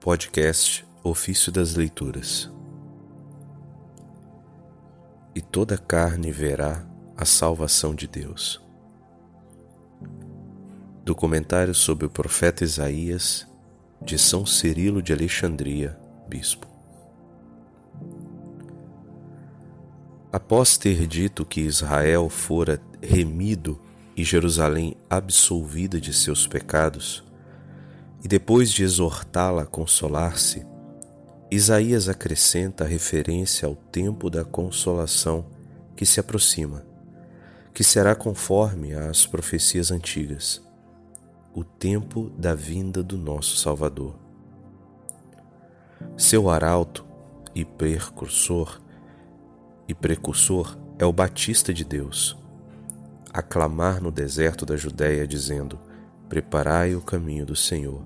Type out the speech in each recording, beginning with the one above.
Podcast Ofício das Leituras. E toda carne verá a salvação de Deus. Documentário sobre o profeta Isaías, de São Cirilo de Alexandria, bispo. Após ter dito que Israel fora remido e Jerusalém absolvida de seus pecados, e depois de exortá-la a consolar-se, Isaías acrescenta a referência ao tempo da consolação que se aproxima, que será conforme às profecias antigas, o tempo da vinda do nosso Salvador. Seu arauto e precursor e precursor é o Batista de Deus, a clamar no deserto da Judéia dizendo: Preparai o caminho do Senhor,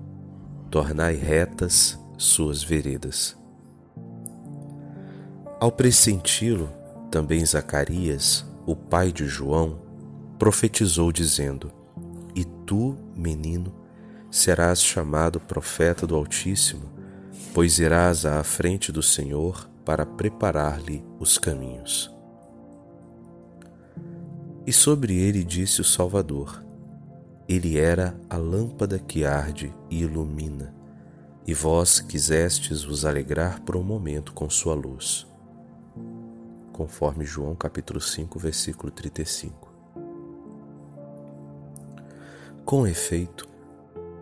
tornai retas suas veredas. Ao pressenti-lo, também Zacarias, o pai de João, profetizou dizendo: E tu, menino, serás chamado profeta do Altíssimo, pois irás à frente do Senhor para preparar-lhe os caminhos. E sobre ele disse o Salvador: ele era a lâmpada que arde e ilumina, e vós quisestes vos alegrar por um momento com sua luz. Conforme João capítulo 5, versículo 35. Com efeito,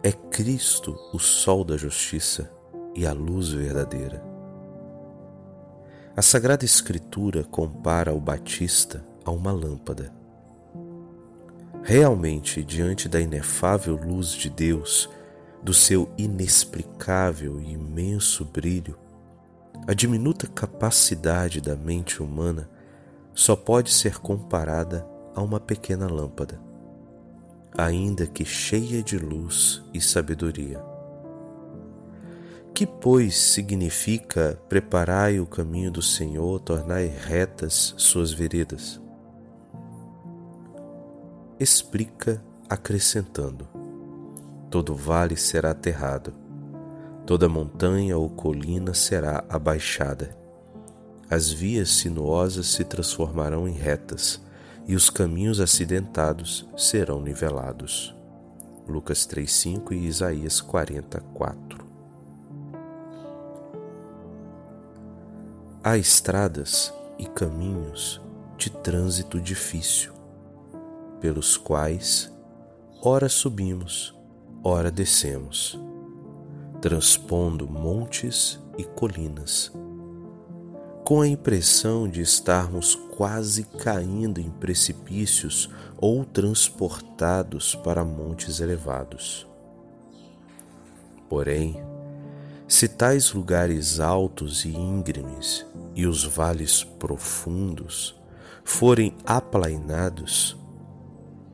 é Cristo o sol da justiça e a luz verdadeira. A Sagrada Escritura compara o Batista a uma lâmpada Realmente, diante da inefável luz de Deus, do seu inexplicável e imenso brilho, a diminuta capacidade da mente humana só pode ser comparada a uma pequena lâmpada, ainda que cheia de luz e sabedoria. Que, pois, significa preparai o caminho do Senhor, tornai retas suas veredas? Explica acrescentando: Todo vale será aterrado, toda montanha ou colina será abaixada. As vias sinuosas se transformarão em retas e os caminhos acidentados serão nivelados. Lucas 3:5 e Isaías 44. Há estradas e caminhos de trânsito difícil pelos quais ora subimos, ora descemos, transpondo montes e colinas, com a impressão de estarmos quase caindo em precipícios ou transportados para montes elevados. Porém, se tais lugares altos e íngremes e os vales profundos forem aplainados,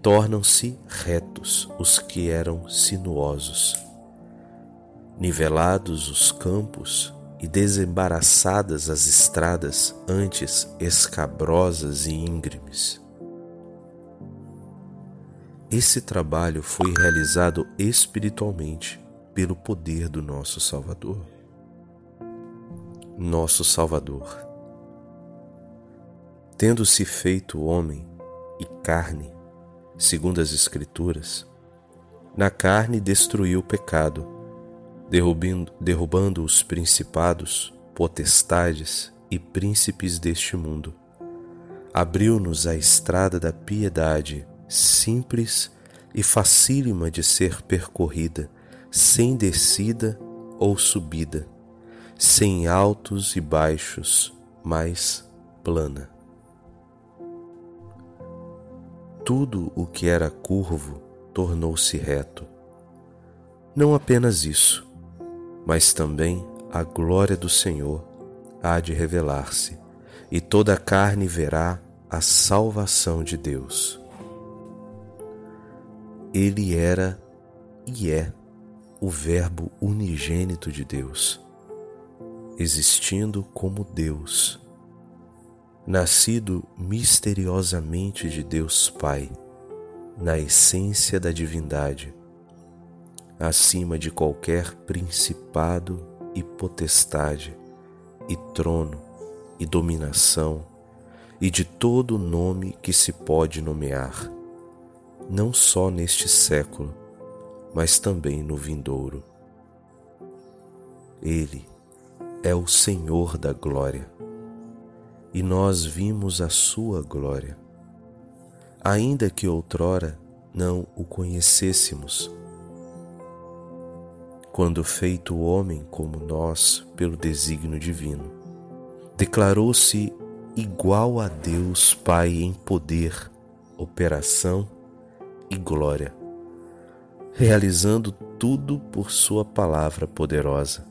tornam-se retos os que eram sinuosos. Nivelados os campos e desembaraçadas as estradas antes escabrosas e íngremes. Esse trabalho foi realizado espiritualmente pelo poder do nosso Salvador. Nosso Salvador, tendo-se feito homem e carne, segundo as Escrituras, na carne destruiu o pecado, derrubando, os principados, potestades e príncipes deste mundo. Abriu-nos a estrada da piedade, simples e facílima de ser percorrida, sem descida ou subida, sem altos e baixos, mas plana tudo o que era curvo tornou-se reto. Não apenas isso, mas também a glória do Senhor há de revelar-se, e toda a carne verá a salvação de Deus. Ele era e é o Verbo unigênito de Deus, existindo como Deus nascido misteriosamente de Deus Pai, na essência da divindade, acima de qualquer principado e potestade, e trono, e dominação, e de todo nome que se pode nomear, não só neste século, mas também no vindouro. Ele é o Senhor da glória, e nós vimos a sua glória, ainda que outrora não o conhecêssemos. Quando feito homem como nós pelo desígnio divino, declarou-se igual a Deus Pai em poder, operação e glória, realizando tudo por Sua palavra poderosa,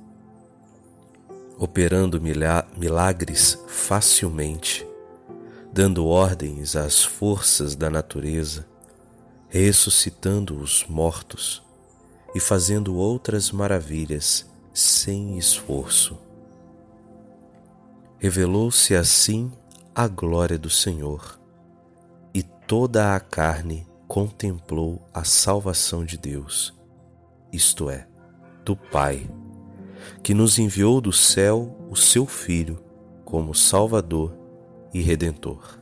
operando milagres facilmente, dando ordens às forças da natureza, ressuscitando os mortos e fazendo outras maravilhas sem esforço. Revelou-se assim a glória do Senhor, e toda a carne contemplou a salvação de Deus, isto é, do Pai, que nos enviou do céu o seu Filho como Salvador e Redentor.